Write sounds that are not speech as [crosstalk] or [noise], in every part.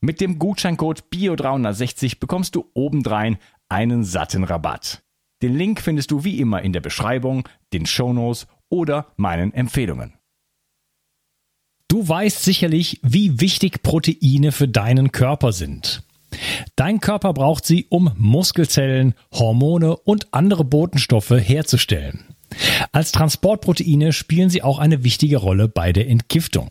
mit dem Gutscheincode BIO360 bekommst du obendrein einen satten Rabatt. Den Link findest du wie immer in der Beschreibung, den Shownotes oder meinen Empfehlungen. Du weißt sicherlich, wie wichtig Proteine für deinen Körper sind. Dein Körper braucht sie, um Muskelzellen, Hormone und andere Botenstoffe herzustellen. Als Transportproteine spielen sie auch eine wichtige Rolle bei der Entgiftung.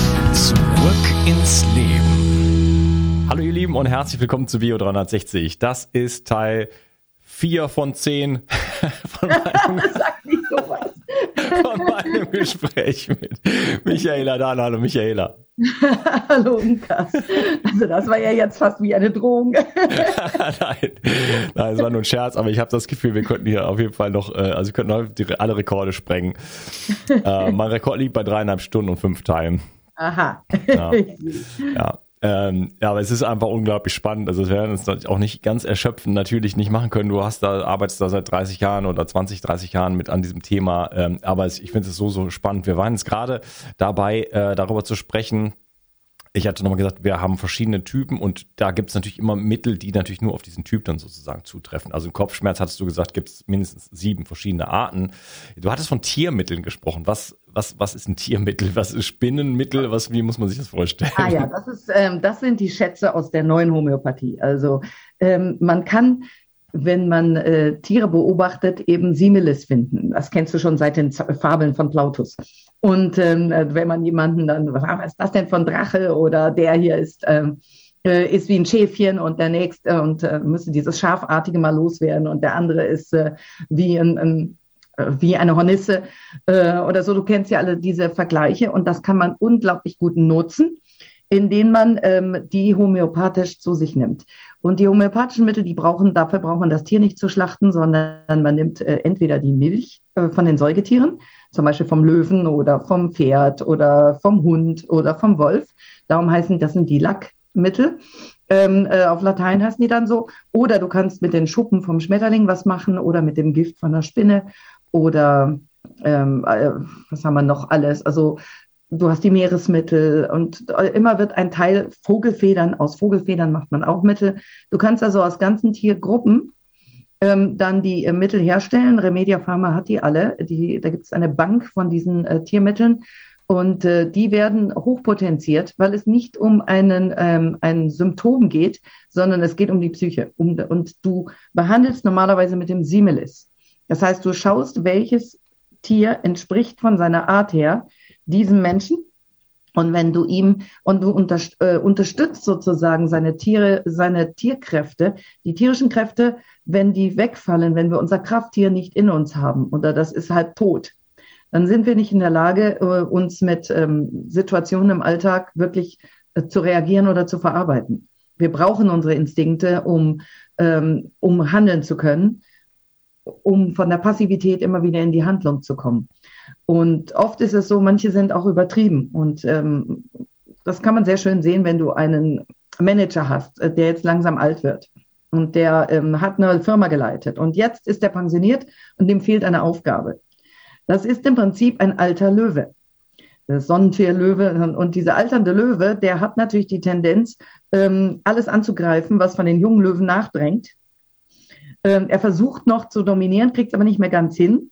Zurück ins Leben. Hallo ihr Lieben und herzlich willkommen zu Bio 360. Das ist Teil 4 von 10 [laughs] von meinem, [laughs] von meinem Gespräch mit Michaela Dahn. Hallo Michaela. [laughs] Hallo Unkas. Also das war ja jetzt fast wie eine Drohung. nein, nein, es war nur ein Scherz, aber ich habe das Gefühl, wir könnten hier auf jeden Fall noch, äh, also wir könnten alle Rekorde sprengen. Äh, mein Rekord liegt bei dreieinhalb Stunden und fünf Teilen. Aha. Ja. [laughs] ja. Ähm, ja, aber es ist einfach unglaublich spannend. Also wir werden es auch nicht ganz erschöpfen natürlich nicht machen können. Du hast da, arbeitest da seit 30 Jahren oder 20, 30 Jahren mit an diesem Thema. Ähm, aber es, ich finde es so, so spannend. Wir waren jetzt gerade dabei, äh, darüber zu sprechen, ich hatte nochmal gesagt, wir haben verschiedene Typen und da gibt es natürlich immer Mittel, die natürlich nur auf diesen Typ dann sozusagen zutreffen. Also im Kopfschmerz hattest du gesagt, gibt es mindestens sieben verschiedene Arten. Du hattest von Tiermitteln gesprochen. Was, was, was ist ein Tiermittel? Was ist Spinnenmittel? Was, wie muss man sich das vorstellen? Ah ja, das, ist, ähm, das sind die Schätze aus der neuen Homöopathie. Also ähm, man kann wenn man äh, Tiere beobachtet, eben Similis finden. Das kennst du schon seit den Fabeln von Plautus. Und ähm, äh, wenn man jemanden dann, was ist das denn von Drache oder der hier ist, ähm, äh, ist wie ein Schäfchen und der nächste und äh, müsste dieses Schafartige mal loswerden und der andere ist äh, wie ein, ein äh, wie eine Hornisse äh, oder so. Du kennst ja alle diese Vergleiche und das kann man unglaublich gut nutzen in denen man ähm, die homöopathisch zu sich nimmt. Und die homöopathischen Mittel, die brauchen, dafür braucht man das Tier nicht zu schlachten, sondern man nimmt äh, entweder die Milch äh, von den Säugetieren, zum Beispiel vom Löwen oder vom Pferd oder vom Hund oder vom Wolf. Darum heißen, das sind die Lackmittel. Ähm, äh, auf Latein heißen die dann so. Oder du kannst mit den Schuppen vom Schmetterling was machen oder mit dem Gift von der Spinne oder ähm, äh, was haben wir noch alles? Also du hast die Meeresmittel und immer wird ein Teil Vogelfedern, aus Vogelfedern macht man auch Mittel. Du kannst also aus ganzen Tiergruppen ähm, dann die äh, Mittel herstellen. Remedia Pharma hat die alle. Die, da gibt es eine Bank von diesen äh, Tiermitteln und äh, die werden hochpotenziert, weil es nicht um einen, ähm, ein Symptom geht, sondern es geht um die Psyche. Um, und du behandelst normalerweise mit dem Similis. Das heißt, du schaust, welches Tier entspricht von seiner Art her diesem Menschen. Und wenn du ihm und du unter, äh, unterstützt sozusagen seine Tiere, seine Tierkräfte, die tierischen Kräfte, wenn die wegfallen, wenn wir unser Krafttier nicht in uns haben oder das ist halt tot, dann sind wir nicht in der Lage, äh, uns mit ähm, Situationen im Alltag wirklich äh, zu reagieren oder zu verarbeiten. Wir brauchen unsere Instinkte, um, ähm, um handeln zu können, um von der Passivität immer wieder in die Handlung zu kommen. Und oft ist es so, manche sind auch übertrieben. Und ähm, das kann man sehr schön sehen, wenn du einen Manager hast, äh, der jetzt langsam alt wird. Und der ähm, hat eine Firma geleitet. Und jetzt ist er pensioniert und dem fehlt eine Aufgabe. Das ist im Prinzip ein alter Löwe. Das Sonnentier-Löwe. Und dieser alternde Löwe, der hat natürlich die Tendenz, ähm, alles anzugreifen, was von den jungen Löwen nachdrängt. Ähm, er versucht noch zu dominieren, kriegt es aber nicht mehr ganz hin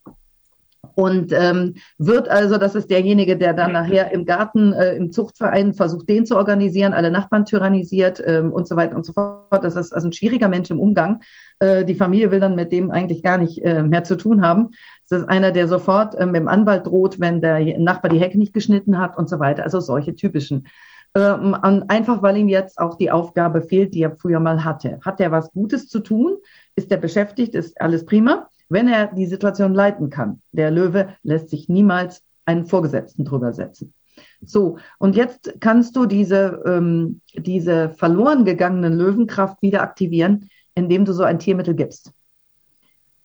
und ähm, wird also, das ist derjenige, der dann nachher im Garten, äh, im Zuchtverein versucht, den zu organisieren, alle Nachbarn tyrannisiert ähm, und so weiter und so fort. Das ist also ein schwieriger Mensch im Umgang. Äh, die Familie will dann mit dem eigentlich gar nicht äh, mehr zu tun haben. Das ist einer, der sofort äh, mit dem Anwalt droht, wenn der Nachbar die Hecke nicht geschnitten hat und so weiter. Also solche typischen. Ähm, einfach weil ihm jetzt auch die Aufgabe fehlt, die er früher mal hatte. Hat er was Gutes zu tun? Ist er beschäftigt? Ist alles prima? Wenn er die Situation leiten kann. Der Löwe lässt sich niemals einen Vorgesetzten drüber setzen. So, und jetzt kannst du diese, ähm, diese verloren gegangenen Löwenkraft wieder aktivieren, indem du so ein Tiermittel gibst.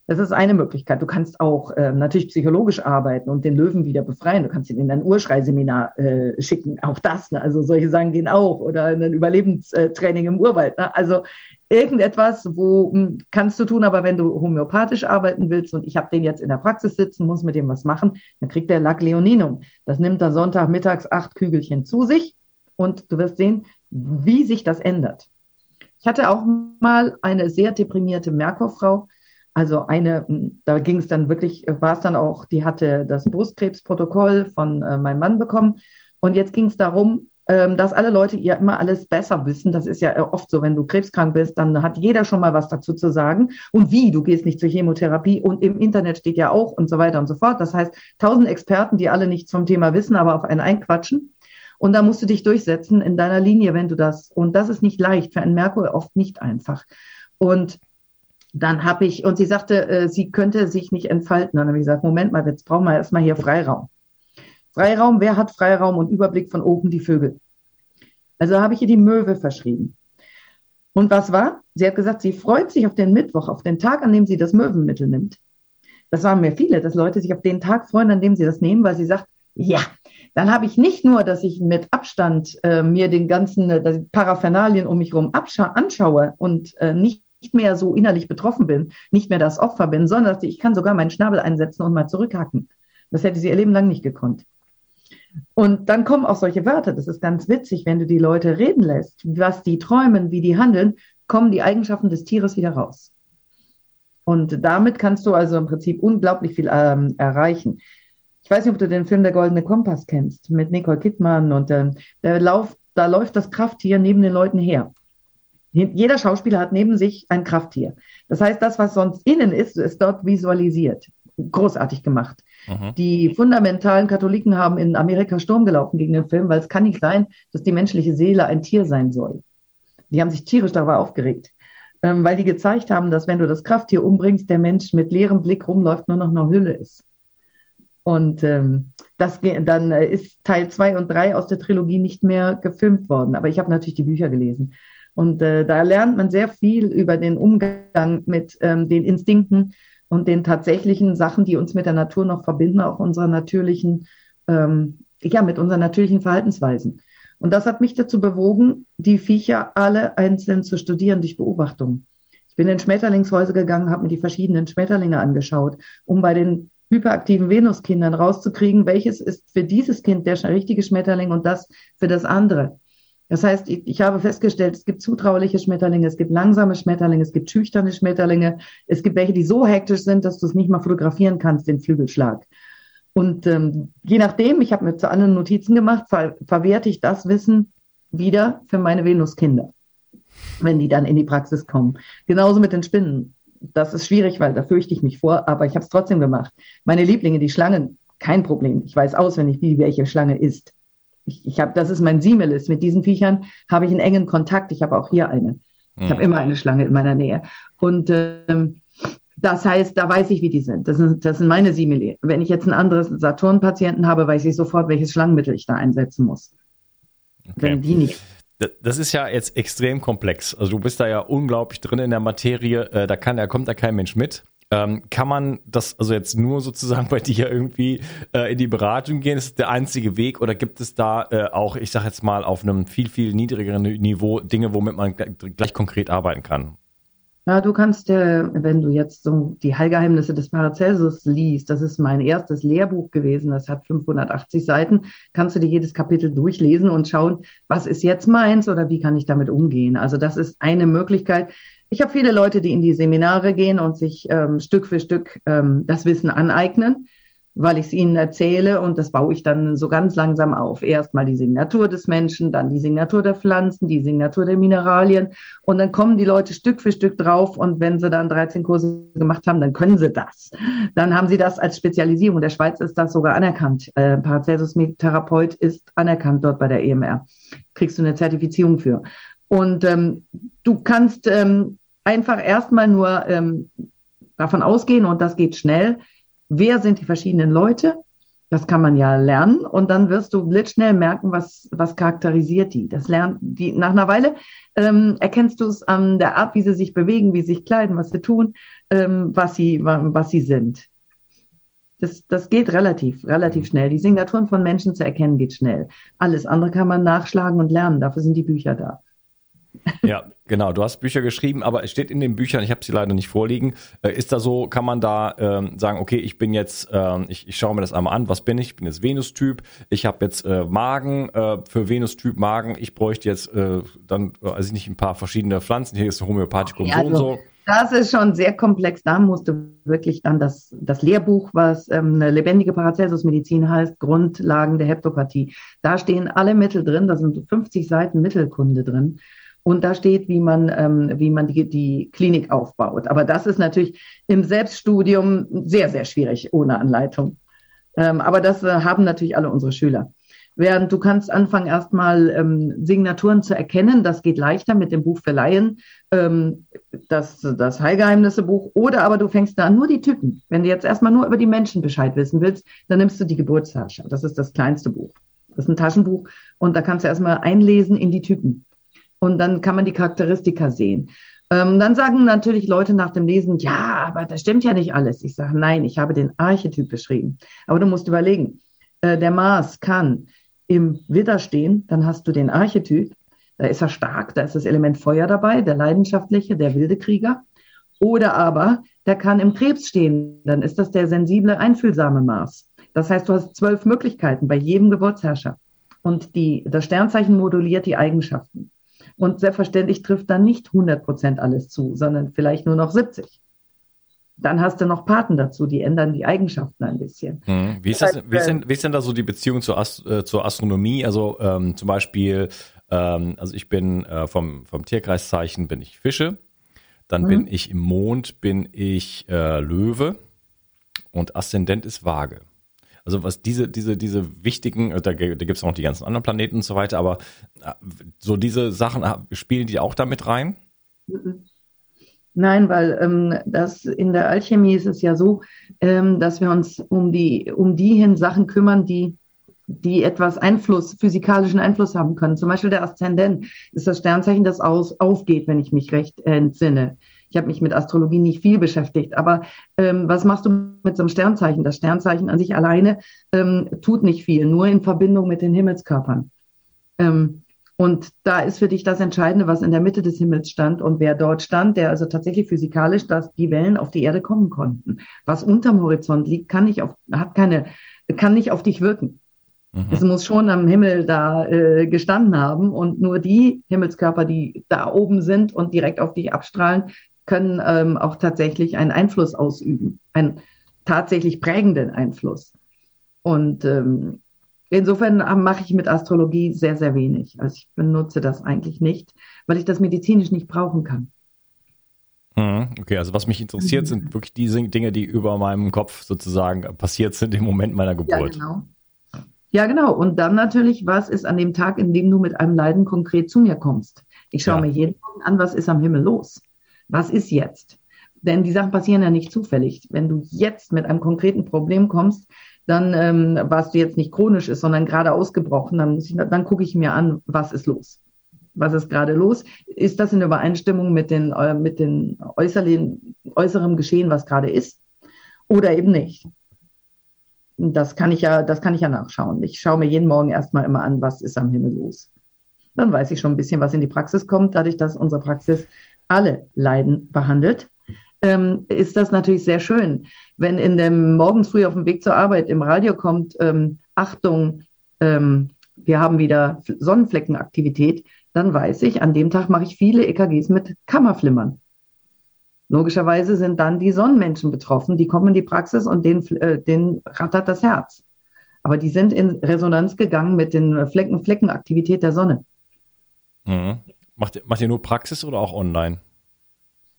Das ist eine Möglichkeit. Du kannst auch äh, natürlich psychologisch arbeiten und den Löwen wieder befreien. Du kannst ihn in ein Urschreiseminar äh, schicken. Auch das. Ne? Also solche Sachen gehen auch. Oder ein Überlebenstraining im Urwald. Ne? Also irgendetwas, wo hm, kannst du tun, aber wenn du homöopathisch arbeiten willst und ich habe den jetzt in der Praxis sitzen, muss mit dem was machen, dann kriegt der Lack Leoninum. Das nimmt er Sonntagmittags acht Kügelchen zu sich und du wirst sehen, wie sich das ändert. Ich hatte auch mal eine sehr deprimierte Merkurfrau, also eine, hm, da ging es dann wirklich, war es dann auch, die hatte das Brustkrebsprotokoll von äh, meinem Mann bekommen. Und jetzt ging es darum, dass alle Leute ihr immer alles besser wissen. Das ist ja oft so, wenn du krebskrank bist, dann hat jeder schon mal was dazu zu sagen. Und wie, du gehst nicht zur Chemotherapie und im Internet steht ja auch und so weiter und so fort. Das heißt, tausend Experten, die alle nichts vom Thema wissen, aber auf einen einquatschen. Und da musst du dich durchsetzen in deiner Linie, wenn du das, und das ist nicht leicht, für einen Merkur oft nicht einfach. Und dann habe ich, und sie sagte, äh, sie könnte sich nicht entfalten. Dann habe ich gesagt, Moment mal, jetzt brauchen wir erstmal hier Freiraum. Freiraum, wer hat Freiraum und Überblick von oben die Vögel? Also habe ich ihr die Möwe verschrieben. Und was war? Sie hat gesagt, sie freut sich auf den Mittwoch, auf den Tag, an dem sie das Möwenmittel nimmt. Das waren mir viele, dass Leute sich auf den Tag freuen, an dem sie das nehmen, weil sie sagt, ja, dann habe ich nicht nur, dass ich mit Abstand äh, mir den ganzen äh, Paraphernalien um mich herum anschaue und äh, nicht mehr so innerlich betroffen bin, nicht mehr das Opfer bin, sondern ich kann sogar meinen Schnabel einsetzen und mal zurückhacken. Das hätte sie ihr Leben lang nicht gekonnt. Und dann kommen auch solche Wörter. Das ist ganz witzig, wenn du die Leute reden lässt, was die träumen, wie die handeln, kommen die Eigenschaften des Tieres wieder raus. Und damit kannst du also im Prinzip unglaublich viel ähm, erreichen. Ich weiß nicht, ob du den Film Der Goldene Kompass kennst mit Nicole Kidman und ähm, der Lauf, da läuft das Krafttier neben den Leuten her. Jeder Schauspieler hat neben sich ein Krafttier. Das heißt, das, was sonst innen ist, ist dort visualisiert. Großartig gemacht. Mhm. Die fundamentalen Katholiken haben in Amerika Sturm gelaufen gegen den Film, weil es kann nicht sein, dass die menschliche Seele ein Tier sein soll. Die haben sich tierisch darüber aufgeregt, ähm, weil die gezeigt haben, dass wenn du das Krafttier umbringst, der Mensch mit leerem Blick rumläuft, nur noch eine Hülle ist. Und ähm, das dann ist Teil zwei und drei aus der Trilogie nicht mehr gefilmt worden. Aber ich habe natürlich die Bücher gelesen. Und äh, da lernt man sehr viel über den Umgang mit ähm, den Instinkten und den tatsächlichen Sachen, die uns mit der Natur noch verbinden, auch unserer natürlichen, ähm, ja, mit unseren natürlichen Verhaltensweisen. Und das hat mich dazu bewogen, die Viecher alle einzeln zu studieren durch Beobachtung. Ich bin in Schmetterlingshäuser gegangen, habe mir die verschiedenen Schmetterlinge angeschaut, um bei den hyperaktiven Venuskindern rauszukriegen, welches ist für dieses Kind der richtige Schmetterling und das für das andere. Das heißt, ich, ich, habe festgestellt, es gibt zutrauliche Schmetterlinge, es gibt langsame Schmetterlinge, es gibt schüchterne Schmetterlinge, es gibt welche, die so hektisch sind, dass du es nicht mal fotografieren kannst, den Flügelschlag. Und ähm, je nachdem, ich habe mir zu anderen Notizen gemacht, ver verwerte ich das Wissen wieder für meine Venuskinder, wenn die dann in die Praxis kommen. Genauso mit den Spinnen. Das ist schwierig, weil da fürchte ich mich vor, aber ich habe es trotzdem gemacht. Meine Lieblinge, die Schlangen, kein Problem. Ich weiß auswendig, wie welche Schlange ist ich, ich habe, das ist mein Siemelis. Mit diesen Viechern habe ich einen engen Kontakt. Ich habe auch hier eine. Ich habe hm. immer eine Schlange in meiner Nähe. Und ähm, das heißt, da weiß ich, wie die sind. Das sind, das sind meine Simile. Wenn ich jetzt einen anderen Saturn-Patienten habe, weiß ich sofort, welches Schlangenmittel ich da einsetzen muss. Okay. Wenn die nicht. Das ist ja jetzt extrem komplex. Also du bist da ja unglaublich drin in der Materie. Äh, da kann, da kommt da kein Mensch mit. Ähm, kann man das also jetzt nur sozusagen bei dir irgendwie äh, in die Beratung gehen? Ist das der einzige Weg oder gibt es da äh, auch, ich sage jetzt mal, auf einem viel, viel niedrigeren Niveau Dinge, womit man gleich konkret arbeiten kann? Ja, du kannst, äh, wenn du jetzt so die Heilgeheimnisse des Paracelsus liest, das ist mein erstes Lehrbuch gewesen, das hat 580 Seiten, kannst du dir jedes Kapitel durchlesen und schauen, was ist jetzt meins oder wie kann ich damit umgehen. Also das ist eine Möglichkeit. Ich habe viele Leute, die in die Seminare gehen und sich ähm, Stück für Stück ähm, das Wissen aneignen, weil ich es ihnen erzähle und das baue ich dann so ganz langsam auf. Erstmal die Signatur des Menschen, dann die Signatur der Pflanzen, die Signatur der Mineralien und dann kommen die Leute Stück für Stück drauf und wenn sie dann 13 Kurse gemacht haben, dann können sie das. Dann haben sie das als Spezialisierung. In der Schweiz ist das sogar anerkannt. Äh, Paracelsus-Therapeut ist anerkannt dort bei der EMR. Kriegst du eine Zertifizierung für. Und ähm, du kannst ähm, einfach erstmal nur ähm, davon ausgehen, und das geht schnell, wer sind die verschiedenen Leute? Das kann man ja lernen und dann wirst du blitzschnell merken, was, was charakterisiert die. Das lernt die nach einer Weile ähm, erkennst du es an der Art, wie sie sich bewegen, wie sie sich kleiden, was sie tun, ähm, was sie, was sie sind. Das, das geht relativ, relativ schnell. Die Signaturen von Menschen zu erkennen geht schnell. Alles andere kann man nachschlagen und lernen. Dafür sind die Bücher da. Ja, genau. Du hast Bücher geschrieben, aber es steht in den Büchern, ich habe sie leider nicht vorliegen. Äh, ist da so, kann man da ähm, sagen, okay, ich bin jetzt, ähm, ich, ich schaue mir das einmal an, was bin ich? Ich bin jetzt Venus-Typ, ich habe jetzt äh, Magen, äh, für Venus-Typ Magen, ich bräuchte jetzt äh, dann, also nicht ein paar verschiedene Pflanzen, hier ist ein Homöopathikum ja, so und so. Das ist schon sehr komplex. Da musst du wirklich dann das, das Lehrbuch, was ähm, eine lebendige Paracelsus-Medizin heißt, Grundlagen der Heptopathie. Da stehen alle Mittel drin, da sind 50 Seiten Mittelkunde drin. Und da steht, wie man, ähm, wie man die, die Klinik aufbaut. Aber das ist natürlich im Selbststudium sehr, sehr schwierig ohne Anleitung. Ähm, aber das äh, haben natürlich alle unsere Schüler. Während du kannst anfangen, erstmal ähm, Signaturen zu erkennen. Das geht leichter mit dem Buch für Laien, ähm, das, das Heilgeheimnisse-Buch. Oder aber du fängst da an, nur die Typen. Wenn du jetzt erstmal nur über die Menschen Bescheid wissen willst, dann nimmst du die Geburtsherrscher. Das ist das kleinste Buch. Das ist ein Taschenbuch. Und da kannst du erstmal einlesen in die Typen. Und dann kann man die Charakteristika sehen. Ähm, dann sagen natürlich Leute nach dem Lesen, ja, aber das stimmt ja nicht alles. Ich sage, nein, ich habe den Archetyp beschrieben. Aber du musst überlegen, äh, der Mars kann im Widder stehen, dann hast du den Archetyp, da ist er stark, da ist das Element Feuer dabei, der leidenschaftliche, der wilde Krieger. Oder aber, der kann im Krebs stehen, dann ist das der sensible, einfühlsame Mars. Das heißt, du hast zwölf Möglichkeiten bei jedem Geburtsherrscher. Und die, das Sternzeichen moduliert die Eigenschaften. Und selbstverständlich trifft dann nicht 100 Prozent alles zu, sondern vielleicht nur noch 70. Dann hast du noch Paten dazu, die ändern die Eigenschaften ein bisschen. Hm. Wie, ist das, wie, ist denn, wie ist denn da so die Beziehung zur, Ast äh, zur Astronomie? Also ähm, zum Beispiel, ähm, also ich bin äh, vom, vom Tierkreiszeichen bin ich Fische, dann mhm. bin ich im Mond, bin ich äh, Löwe und Aszendent ist Waage. Also was diese, diese, diese wichtigen, äh, da, da gibt es noch die ganzen anderen Planeten und so weiter, aber äh, so diese Sachen spielen die auch damit rein? Nein, weil ähm, das in der Alchemie ist es ja so, ähm, dass wir uns um die, um die hin Sachen kümmern, die, die etwas Einfluss, physikalischen Einfluss haben können. Zum Beispiel der Aszendent ist das Sternzeichen, das aus, aufgeht, wenn ich mich recht entsinne. Ich habe mich mit Astrologie nicht viel beschäftigt, aber ähm, was machst du mit so einem Sternzeichen? Das Sternzeichen an sich alleine ähm, tut nicht viel, nur in Verbindung mit den Himmelskörpern. Ähm, und da ist für dich das Entscheidende, was in der Mitte des Himmels stand und wer dort stand, der also tatsächlich physikalisch, dass die Wellen auf die Erde kommen konnten. Was unterm Horizont liegt, kann nicht auf, hat keine, kann nicht auf dich wirken. Mhm. Es muss schon am Himmel da äh, gestanden haben und nur die Himmelskörper, die da oben sind und direkt auf dich abstrahlen, können ähm, auch tatsächlich einen Einfluss ausüben, einen tatsächlich prägenden Einfluss. Und ähm, Insofern mache ich mit Astrologie sehr, sehr wenig. Also ich benutze das eigentlich nicht, weil ich das medizinisch nicht brauchen kann. Mhm, okay, also was mich interessiert, sind wirklich diese Dinge, die über meinem Kopf sozusagen passiert sind im Moment meiner Geburt. Ja, genau. Ja, genau. Und dann natürlich, was ist an dem Tag, in dem du mit einem Leiden konkret zu mir kommst? Ich schaue ja. mir jeden Morgen an, was ist am Himmel los? Was ist jetzt? Denn die Sachen passieren ja nicht zufällig. Wenn du jetzt mit einem konkreten Problem kommst, dann ähm, was du jetzt nicht chronisch ist, sondern gerade ausgebrochen, dann, dann gucke ich mir an, was ist los. Was ist gerade los? Ist das in Übereinstimmung mit den, äh, mit den äußeren, äußeren Geschehen, was gerade ist? Oder eben nicht? Das kann ich ja, das kann ich ja nachschauen. Ich schaue mir jeden Morgen erstmal immer an, was ist am Himmel los. Dann weiß ich schon ein bisschen, was in die Praxis kommt, dadurch, dass unsere Praxis alle Leiden behandelt ähm, ist das natürlich sehr schön. Wenn in dem morgens früh auf dem Weg zur Arbeit im Radio kommt, ähm, Achtung, ähm, wir haben wieder Sonnenfleckenaktivität, dann weiß ich, an dem Tag mache ich viele EKGs mit Kammerflimmern. Logischerweise sind dann die Sonnenmenschen betroffen, die kommen in die Praxis und denen, äh, denen rattert das Herz. Aber die sind in Resonanz gegangen mit den Flecken, Fleckenaktivität der Sonne. Mhm. Macht, macht ihr nur Praxis oder auch online?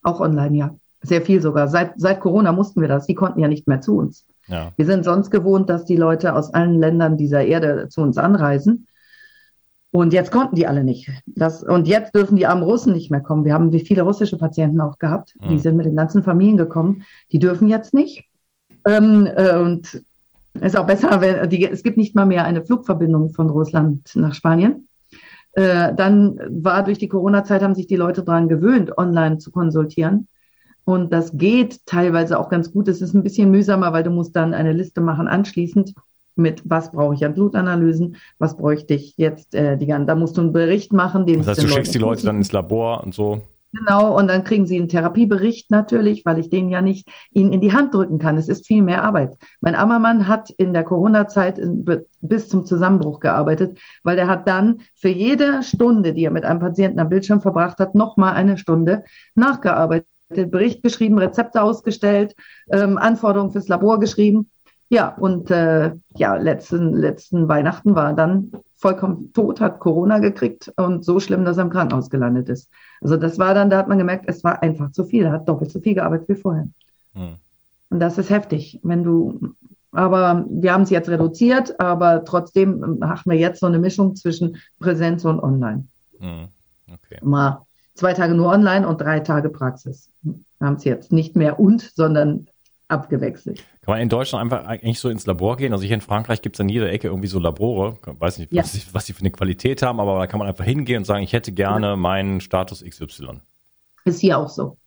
Auch online, ja. Sehr viel sogar. Seit, seit Corona mussten wir das. Die konnten ja nicht mehr zu uns. Ja. Wir sind sonst gewohnt, dass die Leute aus allen Ländern dieser Erde zu uns anreisen. Und jetzt konnten die alle nicht. Das, und jetzt dürfen die armen Russen nicht mehr kommen. Wir haben wie viele russische Patienten auch gehabt. Mhm. Die sind mit den ganzen Familien gekommen. Die dürfen jetzt nicht. Ähm, äh, und ist auch besser, wenn die, es gibt nicht mal mehr eine Flugverbindung von Russland nach Spanien. Äh, dann war durch die Corona-Zeit, haben sich die Leute daran gewöhnt, online zu konsultieren. Und das geht teilweise auch ganz gut. Es ist ein bisschen mühsamer, weil du musst dann eine Liste machen anschließend mit, was brauche ich an Blutanalysen, was bräuchte ich jetzt, äh, die ganzen, da musst du einen Bericht machen. Den das heißt, du schickst die Leute dann ins Labor und so. Genau, und dann kriegen sie einen Therapiebericht natürlich, weil ich den ja nicht ihnen in die Hand drücken kann. Es ist viel mehr Arbeit. Mein Ammermann hat in der Corona-Zeit bis zum Zusammenbruch gearbeitet, weil er hat dann für jede Stunde, die er mit einem Patienten am Bildschirm verbracht hat, nochmal eine Stunde nachgearbeitet Bericht geschrieben, Rezepte ausgestellt, ähm, Anforderungen fürs Labor geschrieben. Ja, und äh, ja, letzten, letzten Weihnachten war dann vollkommen tot, hat Corona gekriegt und so schlimm, dass er im Krankenhaus gelandet ist. Also das war dann, da hat man gemerkt, es war einfach zu viel. Er hat doppelt so viel gearbeitet wie vorher. Hm. Und das ist heftig, wenn du, aber wir haben es jetzt reduziert, aber trotzdem machen wir jetzt so eine Mischung zwischen Präsenz und Online. Hm. Okay. Mal zwei Tage nur online und drei Tage Praxis. Wir haben es jetzt nicht mehr und, sondern abgewechselt. Kann man in Deutschland einfach eigentlich so ins Labor gehen? Also hier in Frankreich gibt es an jeder Ecke irgendwie so Labore. Ich weiß nicht, was, ja. die, was die für eine Qualität haben, aber da kann man einfach hingehen und sagen, ich hätte gerne ja. meinen Status XY. Ist hier auch so.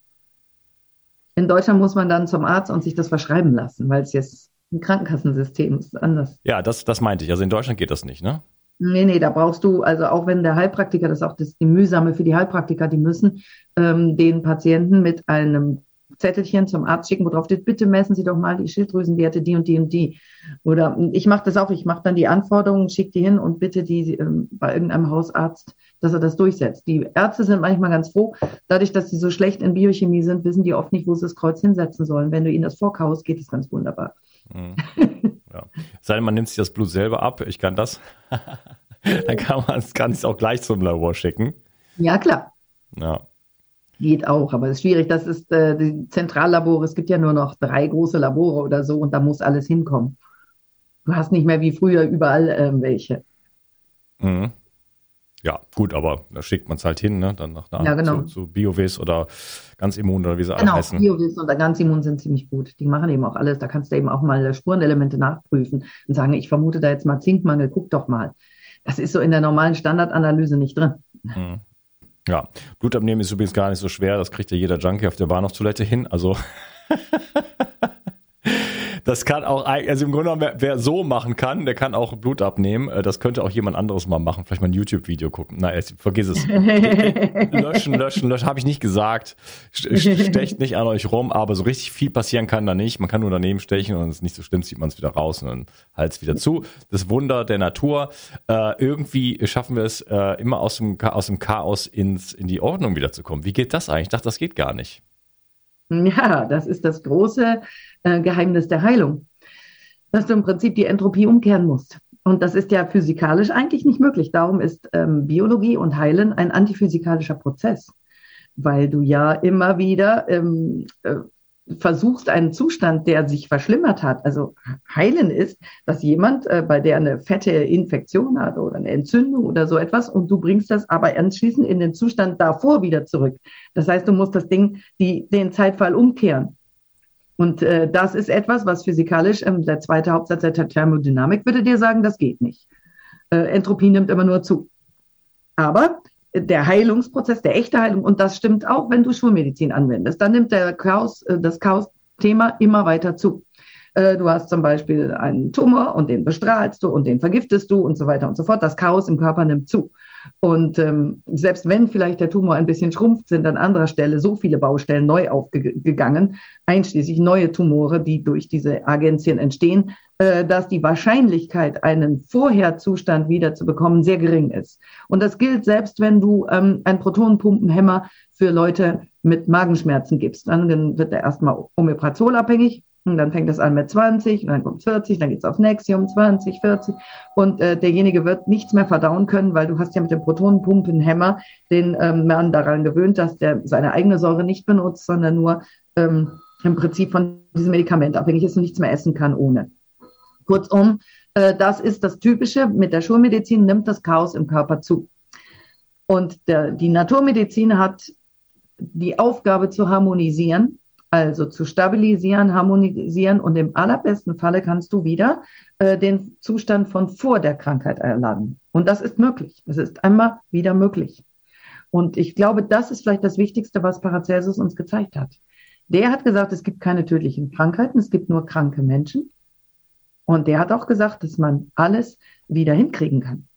In Deutschland muss man dann zum Arzt und sich das verschreiben lassen, weil es jetzt ein Krankenkassensystem ist anders. Ja, das, das meinte ich. Also in Deutschland geht das nicht, ne? Nee, nee, da brauchst du, also auch wenn der Heilpraktiker, das ist auch das, die Mühsame für die Heilpraktiker, die müssen ähm, den Patienten mit einem Zettelchen zum Arzt schicken, worauf steht, bitte messen Sie doch mal die Schilddrüsenwerte, die und die und die. Oder ich mache das auch, ich mache dann die Anforderungen, schicke die hin und bitte die ähm, bei irgendeinem Hausarzt, dass er das durchsetzt. Die Ärzte sind manchmal ganz froh, dadurch, dass sie so schlecht in Biochemie sind, wissen die oft nicht, wo sie das Kreuz hinsetzen sollen. Wenn du ihnen das vorkaust, geht es ganz wunderbar. Mhm. Ja. Sei denn, man nimmt sich das Blut selber ab, ich kann das. [laughs] Dann kann man es auch gleich zum Labor schicken. Ja, klar. Ja. Geht auch, aber es ist schwierig. Das ist äh, die Zentrallabore. Es gibt ja nur noch drei große Labore oder so und da muss alles hinkommen. Du hast nicht mehr wie früher überall äh, welche. Mhm. Ja, gut, aber da schickt man es halt hin, ne? Dann nach ja, genau. zu, zu BioVis oder ganz immun oder wie sie genau, alle heißen. Genau, BioVis oder ganz immun sind ziemlich gut. Die machen eben auch alles. Da kannst du eben auch mal Spurenelemente nachprüfen und sagen, ich vermute da jetzt mal Zinkmangel, guck doch mal. Das ist so in der normalen Standardanalyse nicht drin. Mhm. Ja, Blutabnehmen ist übrigens gar nicht so schwer. Das kriegt ja jeder Junkie auf der Bahnhoftoilette hin. Also [laughs] das kann auch, also im Grunde genommen, wer, wer, so machen kann, der kann auch Blut abnehmen. Äh, das könnte auch jemand anderes mal machen. Vielleicht mal ein YouTube-Video gucken. Nein, vergiss es. [laughs] löschen, löschen, löschen. Habe ich nicht gesagt. Stecht nicht an euch rum, aber so richtig viel passieren kann da nicht. Man kann nur daneben stechen und es ist nicht so schlimm, zieht man es wieder raus und dann halt es wieder zu. Das Wunder der Natur. Äh, irgendwie schaffen wir es, äh, immer aus dem, aus dem Chaos ins, in die Ordnung wiederzukommen. Wie geht das eigentlich? Ich dachte, das geht gar nicht. Ja, das ist das große äh, Geheimnis der Heilung, dass du im Prinzip die Entropie umkehren musst. Und das ist ja physikalisch eigentlich nicht möglich. Darum ist ähm, Biologie und Heilen ein antiphysikalischer Prozess, weil du ja immer wieder ähm, äh, versuchst, einen Zustand, der sich verschlimmert hat, also heilen ist, dass jemand, äh, bei der eine fette Infektion hat oder eine Entzündung oder so etwas, und du bringst das aber anschließend in den Zustand davor wieder zurück. Das heißt, du musst das Ding, die, den Zeitfall umkehren. Und äh, das ist etwas, was physikalisch, ähm, der zweite Hauptsatz der Thermodynamik würde dir sagen, das geht nicht. Äh, Entropie nimmt immer nur zu. Aber der Heilungsprozess, der echte Heilung, und das stimmt auch, wenn du Schulmedizin anwendest, dann nimmt der Chaos, äh, das Chaos-Thema immer weiter zu. Äh, du hast zum Beispiel einen Tumor und den bestrahlst du und den vergiftest du und so weiter und so fort. Das Chaos im Körper nimmt zu. Und ähm, selbst wenn vielleicht der Tumor ein bisschen schrumpft, sind an anderer Stelle so viele Baustellen neu aufgegangen, einschließlich neue Tumore, die durch diese Agenzien entstehen, äh, dass die Wahrscheinlichkeit, einen Vorherzustand wieder zu bekommen, sehr gering ist. Und das gilt selbst, wenn du ähm, einen Protonenpumpenhemmer für Leute mit Magenschmerzen gibst. Dann wird er erstmal Omeprazol abhängig und dann fängt es an mit 20, und dann kommt 40, dann geht es auf Nexium, 20, 40. Und äh, derjenige wird nichts mehr verdauen können, weil du hast ja mit dem Protonenpumpenhemmer den ähm, Mann daran gewöhnt, dass der seine eigene Säure nicht benutzt, sondern nur ähm, im Prinzip von diesem Medikament abhängig ist und nichts mehr essen kann ohne. Kurzum, äh, das ist das Typische. Mit der Schulmedizin nimmt das Chaos im Körper zu. Und der, die Naturmedizin hat die Aufgabe zu harmonisieren also zu stabilisieren, harmonisieren und im allerbesten Falle kannst du wieder äh, den Zustand von vor der Krankheit erlangen. Und das ist möglich. Es ist einmal wieder möglich. Und ich glaube, das ist vielleicht das Wichtigste, was Paracelsus uns gezeigt hat. Der hat gesagt, es gibt keine tödlichen Krankheiten, es gibt nur kranke Menschen. Und der hat auch gesagt, dass man alles wieder hinkriegen kann.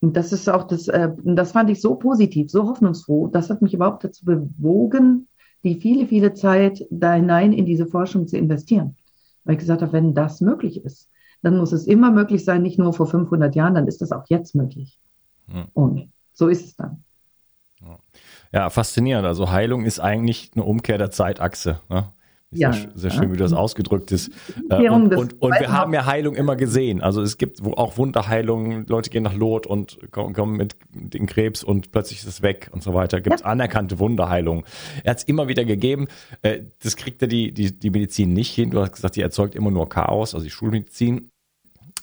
Und das ist auch das, äh, das fand ich so positiv, so hoffnungsfroh. Das hat mich überhaupt dazu bewogen, die viele, viele Zeit da hinein in diese Forschung zu investieren. Weil ich gesagt habe, wenn das möglich ist, dann muss es immer möglich sein, nicht nur vor 500 Jahren, dann ist das auch jetzt möglich. Hm. Und so ist es dann. Ja, faszinierend. Also Heilung ist eigentlich eine Umkehr der Zeitachse. Ne? Ja, sehr, sehr schön, wie du das ausgedrückt ist. [laughs] Äh, und, und, und wir haben ja Heilung immer gesehen. Also es gibt auch Wunderheilungen. Leute gehen nach Lot und kommen mit dem Krebs und plötzlich ist es weg und so weiter. Gibt es ja. anerkannte Wunderheilungen. Er hat es immer wieder gegeben. Äh, das kriegt ja die, die, die Medizin nicht hin. Du hast gesagt, die erzeugt immer nur Chaos, also die Schulmedizin.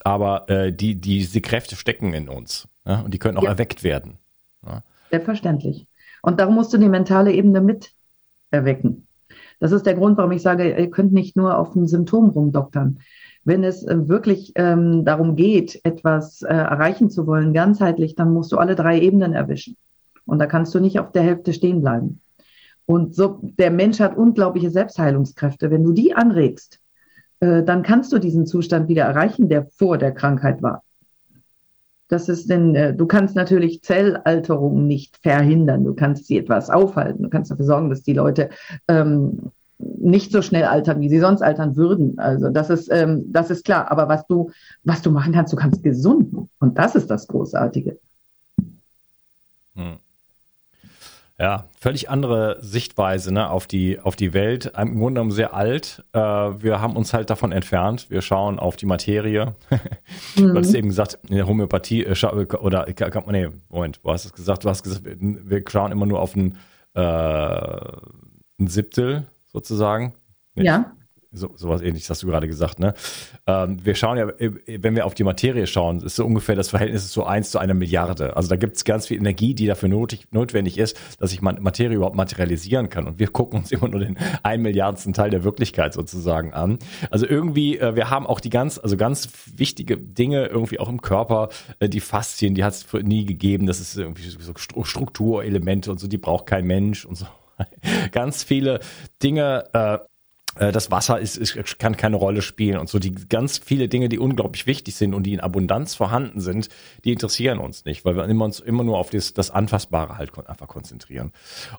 Aber äh, die, diese Kräfte stecken in uns. Ja? Und die können auch ja. erweckt werden. Selbstverständlich. Und darum musst du die mentale Ebene mit erwecken. Das ist der Grund, warum ich sage, ihr könnt nicht nur auf ein Symptom rumdoktern. Wenn es äh, wirklich ähm, darum geht, etwas äh, erreichen zu wollen, ganzheitlich, dann musst du alle drei Ebenen erwischen. Und da kannst du nicht auf der Hälfte stehen bleiben. Und so, der Mensch hat unglaubliche Selbstheilungskräfte. Wenn du die anregst, äh, dann kannst du diesen Zustand wieder erreichen, der vor der Krankheit war. Das ist denn, äh, du kannst natürlich Zellalterung nicht verhindern. Du kannst sie etwas aufhalten. Du kannst dafür sorgen, dass die Leute ähm, nicht so schnell altern, wie sie sonst altern würden. Also das ist, ähm, das ist klar. Aber was du, was du machen kannst, du kannst gesund. Und das ist das Großartige. Hm. Ja, völlig andere Sichtweise ne, auf, die, auf die Welt. Im Grunde genommen sehr alt. Äh, wir haben uns halt davon entfernt. Wir schauen auf die Materie. [laughs] mhm. Du hast eben gesagt, in der Homöopathie, äh, oder, nee, Moment, du hast es gesagt, du hast gesagt, wir schauen immer nur auf ein, äh, ein Siebtel sozusagen. Nicht? Ja. So, sowas ähnliches hast du gerade gesagt, ne? Ähm, wir schauen ja, äh, wenn wir auf die Materie schauen, ist so ungefähr das Verhältnis so eins zu einer Milliarde. Also da gibt es ganz viel Energie, die dafür notig, notwendig ist, dass sich Materie überhaupt materialisieren kann. Und wir gucken uns [laughs] immer nur den ein Milliardsten Teil der Wirklichkeit sozusagen an. Also irgendwie, äh, wir haben auch die ganz, also ganz wichtige Dinge irgendwie auch im Körper, äh, die Faszien, die hat es nie gegeben. Das ist irgendwie so Strukturelemente und so, die braucht kein Mensch und so. [laughs] ganz viele Dinge, äh, das Wasser ist, ist, kann keine Rolle spielen und so die ganz viele Dinge, die unglaublich wichtig sind und die in Abundanz vorhanden sind, die interessieren uns nicht, weil wir immer uns immer nur auf das, das Anfassbare halt einfach konzentrieren.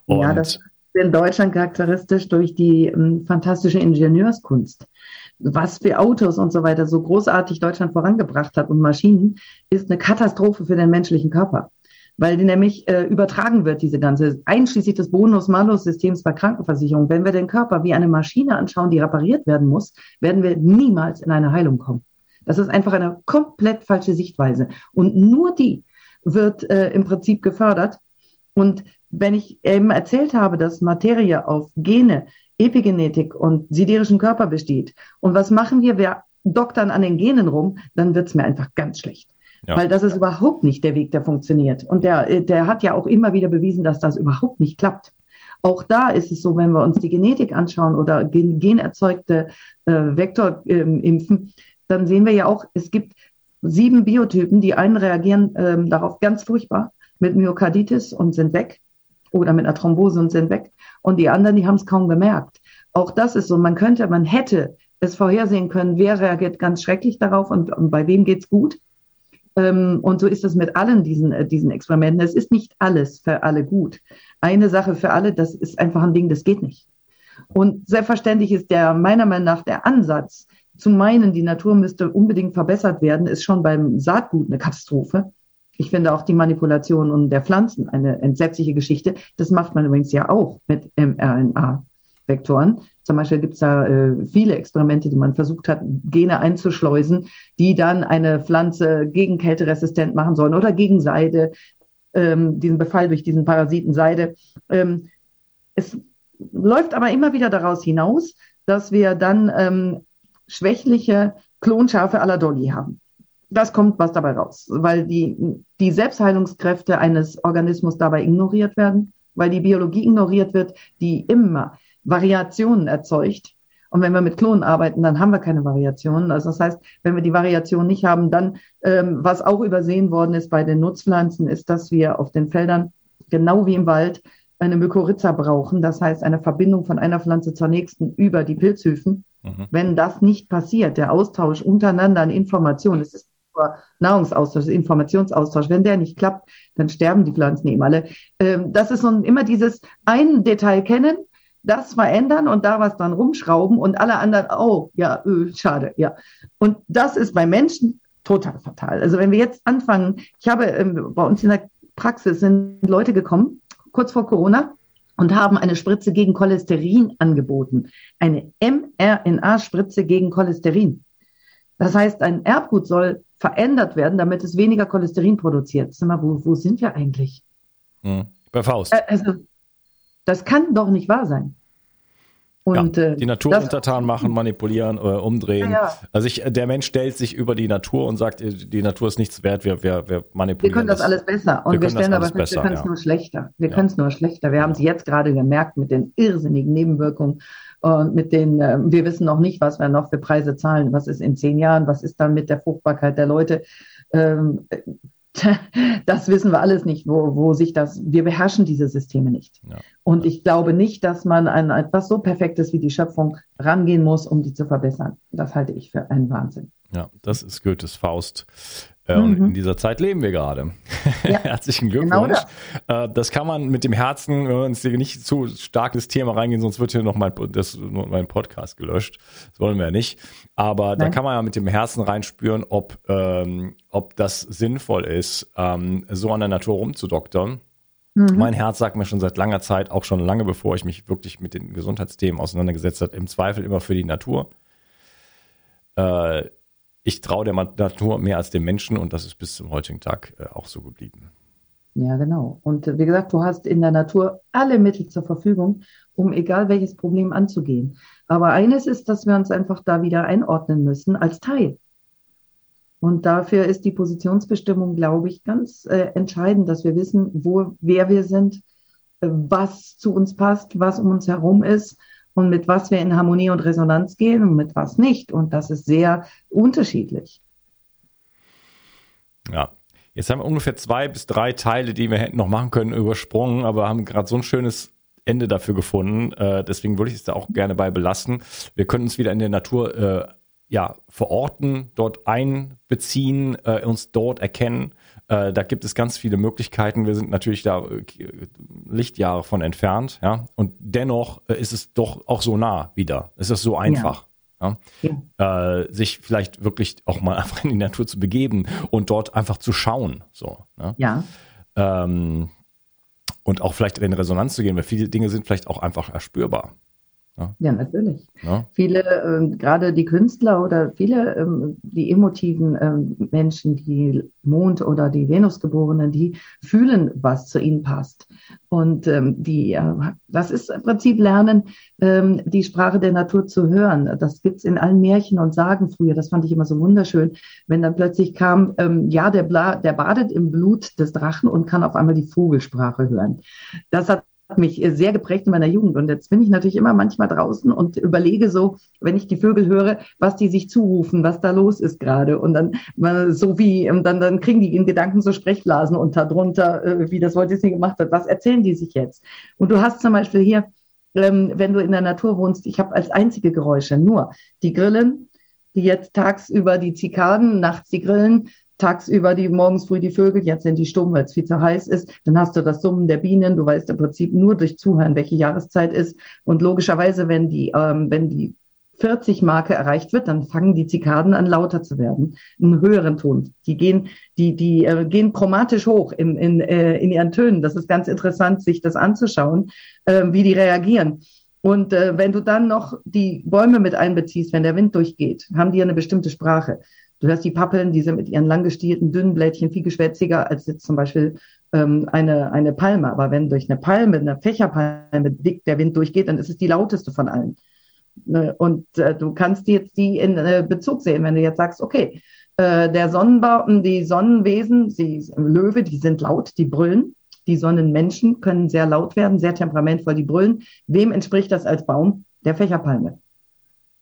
Und ja, das ist in Deutschland charakteristisch durch die ähm, fantastische Ingenieurskunst. Was für Autos und so weiter so großartig Deutschland vorangebracht hat und Maschinen, ist eine Katastrophe für den menschlichen Körper weil die nämlich äh, übertragen wird, diese ganze, einschließlich des Bonus-Malus-Systems bei Krankenversicherung. Wenn wir den Körper wie eine Maschine anschauen, die repariert werden muss, werden wir niemals in eine Heilung kommen. Das ist einfach eine komplett falsche Sichtweise. Und nur die wird äh, im Prinzip gefördert. Und wenn ich eben erzählt habe, dass Materie auf Gene, Epigenetik und siderischen Körper besteht, und was machen wir? Wir doktern an den Genen rum, dann wird's mir einfach ganz schlecht. Ja. Weil das ist überhaupt nicht der Weg, der funktioniert. Und der, der hat ja auch immer wieder bewiesen, dass das überhaupt nicht klappt. Auch da ist es so, wenn wir uns die Genetik anschauen oder gen generzeugte äh, Vektorimpfen, ähm, dann sehen wir ja auch, es gibt sieben Biotypen, die einen reagieren ähm, darauf ganz furchtbar mit Myokarditis und sind weg oder mit einer Thrombose und sind weg. Und die anderen, die haben es kaum gemerkt. Auch das ist so, man könnte, man hätte es vorhersehen können, wer reagiert ganz schrecklich darauf und, und bei wem geht's gut. Ähm, und so ist es mit allen diesen, äh, diesen Experimenten. Es ist nicht alles für alle gut. Eine Sache für alle, das ist einfach ein Ding, das geht nicht. Und selbstverständlich ist der, meiner Meinung nach, der Ansatz, zu meinen, die Natur müsste unbedingt verbessert werden, ist schon beim Saatgut eine Katastrophe. Ich finde auch die Manipulation der Pflanzen eine entsetzliche Geschichte. Das macht man übrigens ja auch mit mRNA-Vektoren. Zum Beispiel gibt es da äh, viele Experimente, die man versucht hat, Gene einzuschleusen, die dann eine Pflanze gegen Kälte resistent machen sollen oder gegen Seide, ähm, diesen Befall durch diesen Parasiten Seide. Ähm, es läuft aber immer wieder daraus hinaus, dass wir dann ähm, schwächliche Klonschafe la Dolly haben. Das kommt was dabei raus, weil die, die Selbstheilungskräfte eines Organismus dabei ignoriert werden, weil die Biologie ignoriert wird, die immer Variationen erzeugt. Und wenn wir mit Klonen arbeiten, dann haben wir keine Variationen. Also das heißt, wenn wir die Variation nicht haben, dann, ähm, was auch übersehen worden ist bei den Nutzpflanzen, ist, dass wir auf den Feldern, genau wie im Wald, eine Mykorrhiza brauchen. Das heißt, eine Verbindung von einer Pflanze zur nächsten über die Pilzhüfen. Mhm. Wenn das nicht passiert, der Austausch untereinander an Informationen, es ist nur Nahrungsaustausch, Informationsaustausch, wenn der nicht klappt, dann sterben die Pflanzen eben alle. Ähm, das ist so immer dieses ein Detail kennen, das verändern und da was dann rumschrauben und alle anderen, oh, ja, öh, schade, ja. Und das ist bei Menschen total fatal. Also wenn wir jetzt anfangen, ich habe ähm, bei uns in der Praxis sind Leute gekommen, kurz vor Corona, und haben eine Spritze gegen Cholesterin angeboten. Eine mRNA-Spritze gegen Cholesterin. Das heißt, ein Erbgut soll verändert werden, damit es weniger Cholesterin produziert. Sag mal, wo, wo sind wir eigentlich? Hm, bei Faust. Äh, also, das kann doch nicht wahr sein. Und, ja, die Natur untertan machen, manipulieren, äh, umdrehen. Ja, ja. Also ich, der Mensch stellt sich über die Natur und sagt, die Natur ist nichts wert, wir, wir, wir manipulieren. Wir können das, das alles besser. Und wir, wir stellen aber fest, wir können es nur schlechter. Wir können es nur schlechter. Wir haben es jetzt gerade gemerkt mit den irrsinnigen Nebenwirkungen und mit den, äh, wir wissen noch nicht, was wir noch für Preise zahlen. Was ist in zehn Jahren? Was ist dann mit der Fruchtbarkeit der Leute? Ähm, [laughs] das wissen wir alles nicht, wo, wo sich das, wir beherrschen diese Systeme nicht. Ja. Und ich glaube nicht, dass man an etwas so Perfektes wie die Schöpfung rangehen muss, um die zu verbessern. Das halte ich für einen Wahnsinn. Ja, das ist Goethes Faust. Äh, und mhm. in dieser Zeit leben wir gerade. Ja, [laughs] Herzlichen Glückwunsch. Genau das. Äh, das. kann man mit dem Herzen, wenn wir uns nicht zu stark ins Thema reingehen, sonst wird hier noch mein, das, mein Podcast gelöscht. Das wollen wir ja nicht. Aber Nein. da kann man ja mit dem Herzen reinspüren, ob, ähm, ob das sinnvoll ist, ähm, so an der Natur rumzudoktern. Mhm. Mein Herz sagt mir schon seit langer Zeit, auch schon lange bevor ich mich wirklich mit den Gesundheitsthemen auseinandergesetzt habe, im Zweifel immer für die Natur. Äh, ich traue der Natur mehr als dem Menschen und das ist bis zum heutigen Tag äh, auch so geblieben. Ja, genau. Und äh, wie gesagt, du hast in der Natur alle Mittel zur Verfügung, um egal welches Problem anzugehen. Aber eines ist, dass wir uns einfach da wieder einordnen müssen als Teil. Und dafür ist die Positionsbestimmung, glaube ich, ganz äh, entscheidend, dass wir wissen, wo, wer wir sind, äh, was zu uns passt, was um uns herum ist und mit was wir in Harmonie und Resonanz gehen und mit was nicht. Und das ist sehr unterschiedlich. Ja, Jetzt haben wir ungefähr zwei bis drei Teile, die wir hätten noch machen können, übersprungen, aber haben gerade so ein schönes Ende dafür gefunden. Äh, deswegen würde ich es da auch gerne bei belassen. Wir können uns wieder in der Natur äh, ja, verorten, dort einbeziehen, äh, uns dort erkennen. Äh, da gibt es ganz viele Möglichkeiten. Wir sind natürlich da äh, Lichtjahre von entfernt, ja. Und dennoch äh, ist es doch auch so nah wieder. Es ist so einfach. Ja. Ja. Äh, sich vielleicht wirklich auch mal [laughs] einfach in die Natur zu begeben und dort einfach zu schauen. So, ne? Ja. Ähm, und auch vielleicht in Resonanz zu gehen, weil viele Dinge sind vielleicht auch einfach erspürbar. Ja, ja natürlich. Ja. Viele, äh, gerade die Künstler oder viele, ähm, die emotiven ähm, Menschen, die Mond- oder die Venusgeborenen, die fühlen, was zu ihnen passt. Und ähm, die, äh, das ist im Prinzip Lernen, ähm, die Sprache der Natur zu hören. Das gibt's in allen Märchen und Sagen früher. Das fand ich immer so wunderschön, wenn dann plötzlich kam, ähm, ja, der, Bla, der badet im Blut des Drachen und kann auf einmal die Vogelsprache hören. Das hat mich sehr geprägt in meiner Jugend. Und jetzt bin ich natürlich immer manchmal draußen und überlege so, wenn ich die Vögel höre, was die sich zurufen, was da los ist gerade. Und dann so wie, ähm, dann, dann kriegen die in Gedanken so Sprechblasen und darunter, äh, wie das Walt Disney gemacht hat. Was erzählen die sich jetzt? Und du hast zum Beispiel hier, ähm, wenn du in der Natur wohnst, ich habe als einzige Geräusche nur die Grillen, die jetzt tagsüber die Zikaden, nachts die Grillen, tagsüber die morgens früh die Vögel, jetzt sind die stumm, weil es viel zu heiß ist. Dann hast du das Summen der Bienen. Du weißt im Prinzip nur durch Zuhören, welche Jahreszeit ist. Und logischerweise, wenn die, ähm, wenn die 40 Marke erreicht wird, dann fangen die Zikaden an lauter zu werden, einen höheren Ton. Die gehen, die, die äh, gehen chromatisch hoch in, in, äh, in ihren Tönen. Das ist ganz interessant, sich das anzuschauen, äh, wie die reagieren. Und äh, wenn du dann noch die Bäume mit einbeziehst, wenn der Wind durchgeht, haben die eine bestimmte Sprache. Du hörst die Pappeln, die sind mit ihren langgestielten, dünnen Blättchen viel geschwätziger als jetzt zum Beispiel ähm, eine, eine Palme. Aber wenn durch eine Palme, eine Fächerpalme dick der Wind durchgeht, dann ist es die lauteste von allen. Ne? Und äh, du kannst jetzt die in äh, Bezug sehen, wenn du jetzt sagst, okay, äh, der Sonnenbaum, die Sonnenwesen, die Löwe, die sind laut, die brüllen. Die Sonnenmenschen können sehr laut werden, sehr temperamentvoll, die brüllen. Wem entspricht das als Baum? Der Fächerpalme.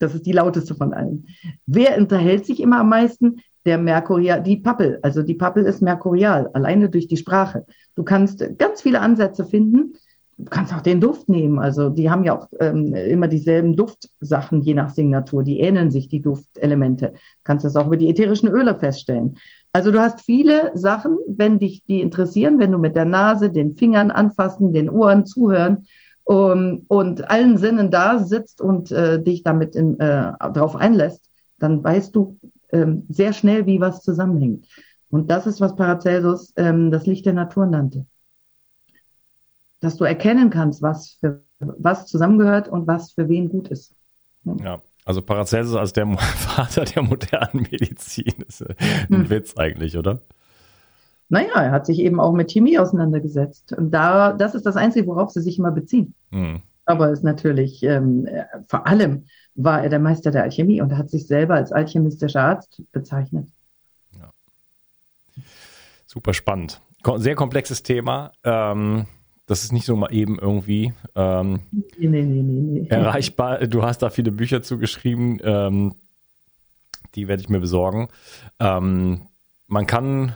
Das ist die lauteste von allen. Wer unterhält sich immer am meisten? Der Merkurial, die Pappel. Also die Pappel ist Merkurial, alleine durch die Sprache. Du kannst ganz viele Ansätze finden. Du kannst auch den Duft nehmen. Also die haben ja auch ähm, immer dieselben Duftsachen, je nach Signatur. Die ähneln sich, die Duftelemente. Du kannst das auch über die ätherischen Öle feststellen. Also du hast viele Sachen, wenn dich die interessieren, wenn du mit der Nase, den Fingern anfassen, den Ohren zuhören, um, und allen Sinnen da sitzt und äh, dich damit in, äh, darauf einlässt, dann weißt du ähm, sehr schnell, wie was zusammenhängt. Und das ist, was Paracelsus ähm, das Licht der Natur nannte. Dass du erkennen kannst, was für was zusammengehört und was für wen gut ist. Ja. ja. Also Paracelsus als der [laughs] Vater der modernen Medizin ist äh, ein hm. Witz eigentlich, oder? Naja, er hat sich eben auch mit Chemie auseinandergesetzt. Und da, das ist das Einzige, worauf sie sich immer beziehen. Mhm. Aber es ist natürlich, ähm, vor allem war er der Meister der Alchemie und hat sich selber als alchemistischer Arzt bezeichnet. Ja. Super spannend. Sehr komplexes Thema. Ähm, das ist nicht so mal eben irgendwie ähm, nee, nee, nee, erreichbar. Du hast da viele Bücher zugeschrieben. Ähm, die werde ich mir besorgen. Ähm, man kann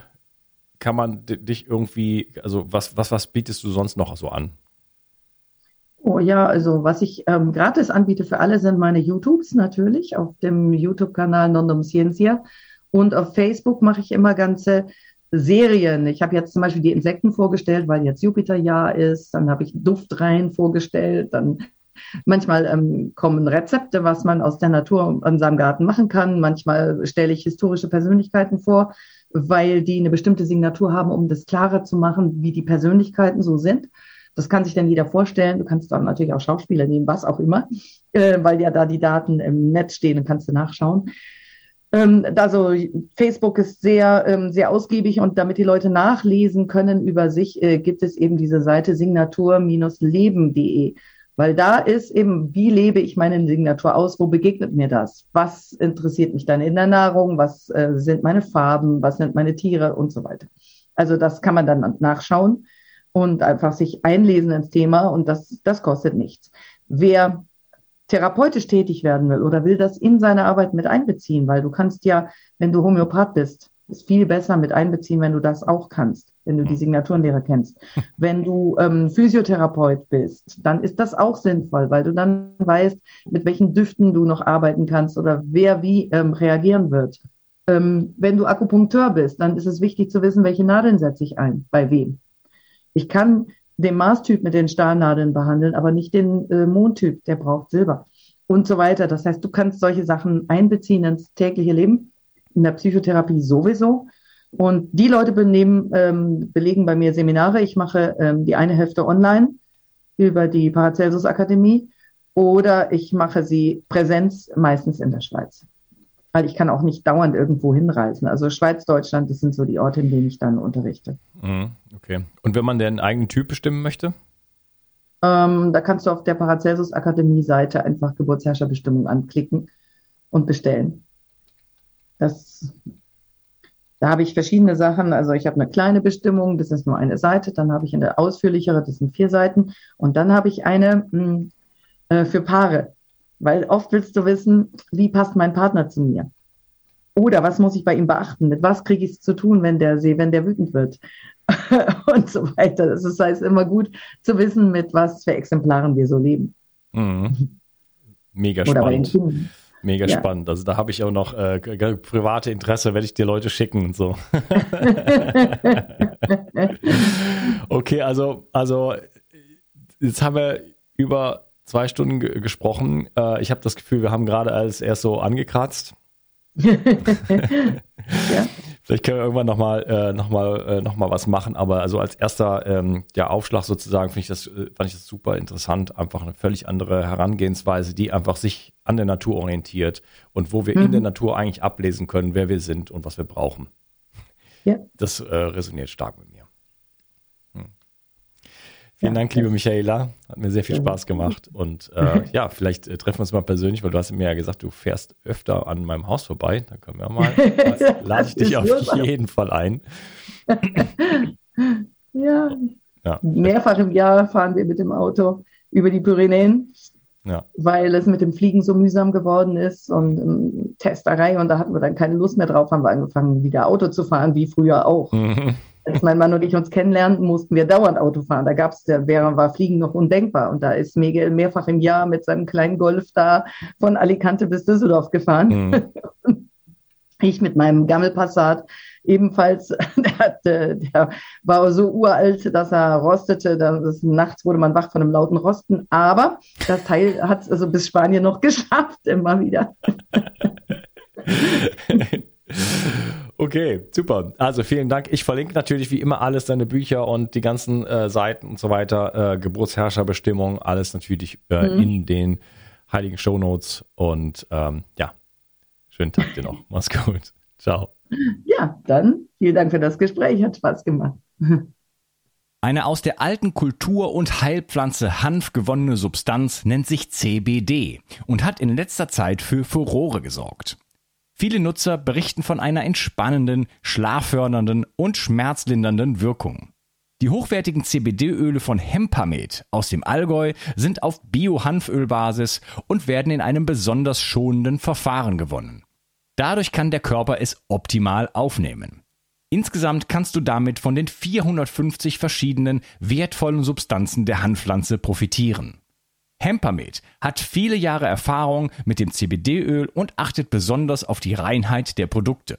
kann man dich irgendwie, also was, was, was bietest du sonst noch so an? Oh ja, also was ich ähm, gratis anbiete für alle sind meine YouTubes natürlich auf dem YouTube-Kanal Nondum Ciencia und auf Facebook mache ich immer ganze Serien. Ich habe jetzt zum Beispiel die Insekten vorgestellt, weil jetzt Jupiterjahr ist. Dann habe ich Duftreihen vorgestellt. Dann manchmal ähm, kommen Rezepte, was man aus der Natur in seinem Garten machen kann. Manchmal stelle ich historische Persönlichkeiten vor weil die eine bestimmte Signatur haben, um das klarer zu machen, wie die Persönlichkeiten so sind. Das kann sich dann jeder vorstellen. Du kannst dann natürlich auch Schauspieler nehmen, was auch immer, äh, weil ja da die Daten im Netz stehen und kannst du nachschauen. Ähm, also Facebook ist sehr, ähm, sehr ausgiebig und damit die Leute nachlesen können über sich, äh, gibt es eben diese Seite signatur-leben.de. Weil da ist eben, wie lebe ich meine Signatur aus? Wo begegnet mir das? Was interessiert mich dann in der Nahrung? Was äh, sind meine Farben? Was sind meine Tiere und so weiter? Also das kann man dann nachschauen und einfach sich einlesen ins Thema und das, das kostet nichts. Wer therapeutisch tätig werden will oder will das in seine Arbeit mit einbeziehen, weil du kannst ja, wenn du Homöopath bist, ist viel besser mit einbeziehen, wenn du das auch kannst wenn du die hm. Signaturenlehre kennst. [laughs] Wenn du ähm, Physiotherapeut bist, dann ist das auch sinnvoll, weil du dann weißt, mit welchen Düften du noch arbeiten kannst oder wer wie ähm, reagieren wird. Ähm, wenn du Akupunkteur bist, dann ist es wichtig zu wissen, welche Nadeln setze ich ein, bei wem. Ich kann den Marstyp mit den Stahlnadeln behandeln, aber nicht den äh, Mondtyp, der braucht Silber und so weiter. Das heißt, du kannst solche Sachen einbeziehen ins tägliche Leben, in der Psychotherapie sowieso. Und die Leute benehmen, ähm, belegen bei mir Seminare. Ich mache ähm, die eine Hälfte online über die Paracelsus Akademie oder ich mache sie Präsenz meistens in der Schweiz. Weil ich kann auch nicht dauernd irgendwo hinreisen. Also Schweiz, Deutschland, das sind so die Orte, in denen ich dann unterrichte. Mhm, okay. Und wenn man den eigenen Typ bestimmen möchte? Ähm, da kannst du auf der Paracelsus Akademie Seite einfach Geburtsherrscherbestimmung anklicken und bestellen. Das da habe ich verschiedene Sachen. Also ich habe eine kleine Bestimmung, das ist nur eine Seite. Dann habe ich eine ausführlichere, das sind vier Seiten. Und dann habe ich eine mh, hm, äh, für Paare. Weil oft willst du wissen, wie passt mein Partner zu mir? Oder was muss ich bei ihm beachten? Mit was kriege ich es zu tun, wenn der, wenn der wütend wird? [laughs] und so weiter. Das heißt immer gut zu wissen, mit was für Exemplaren wir so leben. Mhm. Mega Oder spannend. Mega ja. spannend. Also da habe ich auch noch äh, private Interesse, werde ich dir Leute schicken und so. [laughs] okay, also, also jetzt haben wir über zwei Stunden gesprochen. Äh, ich habe das Gefühl, wir haben gerade alles erst so angekratzt. [laughs] ja. Vielleicht können wir irgendwann nochmal äh, noch mal, äh, noch mal was machen, aber also als erster ähm, ja, Aufschlag sozusagen finde ich das, äh, fand ich das super interessant. Einfach eine völlig andere Herangehensweise, die einfach sich an der Natur orientiert und wo wir mhm. in der Natur eigentlich ablesen können, wer wir sind und was wir brauchen. Ja. Das äh, resoniert stark mit mir. Vielen ja, Dank, liebe Michaela. Hat mir sehr viel Spaß gemacht. Und äh, [laughs] ja, vielleicht äh, treffen wir uns mal persönlich, weil du hast mir ja gesagt, du fährst öfter an meinem Haus vorbei. Da können wir mal. [laughs] lade ich dich auf jeden Fall ein. [laughs] ja. ja. Mehrfach im Jahr fahren wir mit dem Auto über die Pyrenäen. Ja. weil es mit dem Fliegen so mühsam geworden ist und um, Testerei und da hatten wir dann keine Lust mehr drauf, haben wir angefangen, wieder Auto zu fahren, wie früher auch. Mhm. Als mein Mann und ich uns kennenlernten, mussten wir dauernd Auto fahren. Da gab es, wäre, war Fliegen noch undenkbar. Und da ist Miguel mehrfach im Jahr mit seinem kleinen Golf da von Alicante bis Düsseldorf gefahren. Mhm. [laughs] ich mit meinem Gammelpassat ebenfalls, [laughs] der, hatte, der war so uralt, dass er rostete. Das, nachts wurde man wach von einem lauten Rosten. Aber das Teil hat es also bis Spanien noch [laughs] geschafft, immer wieder. Okay, super. Also vielen Dank. Ich verlinke natürlich wie immer alles, deine Bücher und die ganzen äh, Seiten und so weiter, äh, Geburtsherrscherbestimmung, alles natürlich äh, mhm. in den heiligen Shownotes. Und ähm, ja, schönen Tag dir noch. Mach's gut. Ciao. Ja, dann vielen Dank für das Gespräch. Hat Spaß gemacht. Eine aus der alten Kultur- und Heilpflanze Hanf gewonnene Substanz nennt sich CBD und hat in letzter Zeit für Furore gesorgt. Viele Nutzer berichten von einer entspannenden, schlaffördernden und schmerzlindernden Wirkung. Die hochwertigen CBD-Öle von Hempamed aus dem Allgäu sind auf Bio-Hanfölbasis und werden in einem besonders schonenden Verfahren gewonnen. Dadurch kann der Körper es optimal aufnehmen. Insgesamt kannst du damit von den 450 verschiedenen wertvollen Substanzen der Hanfpflanze profitieren. Hempamed hat viele Jahre Erfahrung mit dem CBD-Öl und achtet besonders auf die Reinheit der Produkte.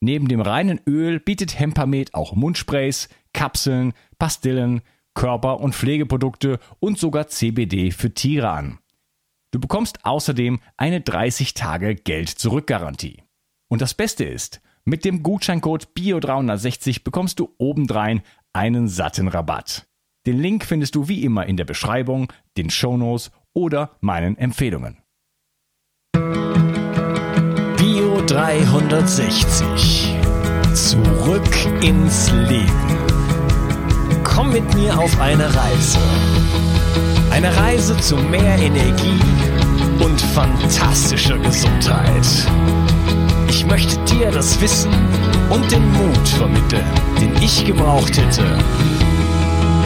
Neben dem reinen Öl bietet Hempamed auch Mundsprays, Kapseln, Pastillen, Körper- und Pflegeprodukte und sogar CBD für Tiere an. Du bekommst außerdem eine 30 Tage Geld-Zurück-Garantie. Und das Beste ist, mit dem Gutscheincode BIO360 bekommst du obendrein einen satten Rabatt. Den Link findest du wie immer in der Beschreibung, den Shownotes oder meinen Empfehlungen. 360. Zurück ins Leben. Komm mit mir auf eine Reise. Eine Reise zu mehr Energie und fantastischer Gesundheit. Ich möchte dir das Wissen und den Mut vermitteln, den ich gebraucht hätte,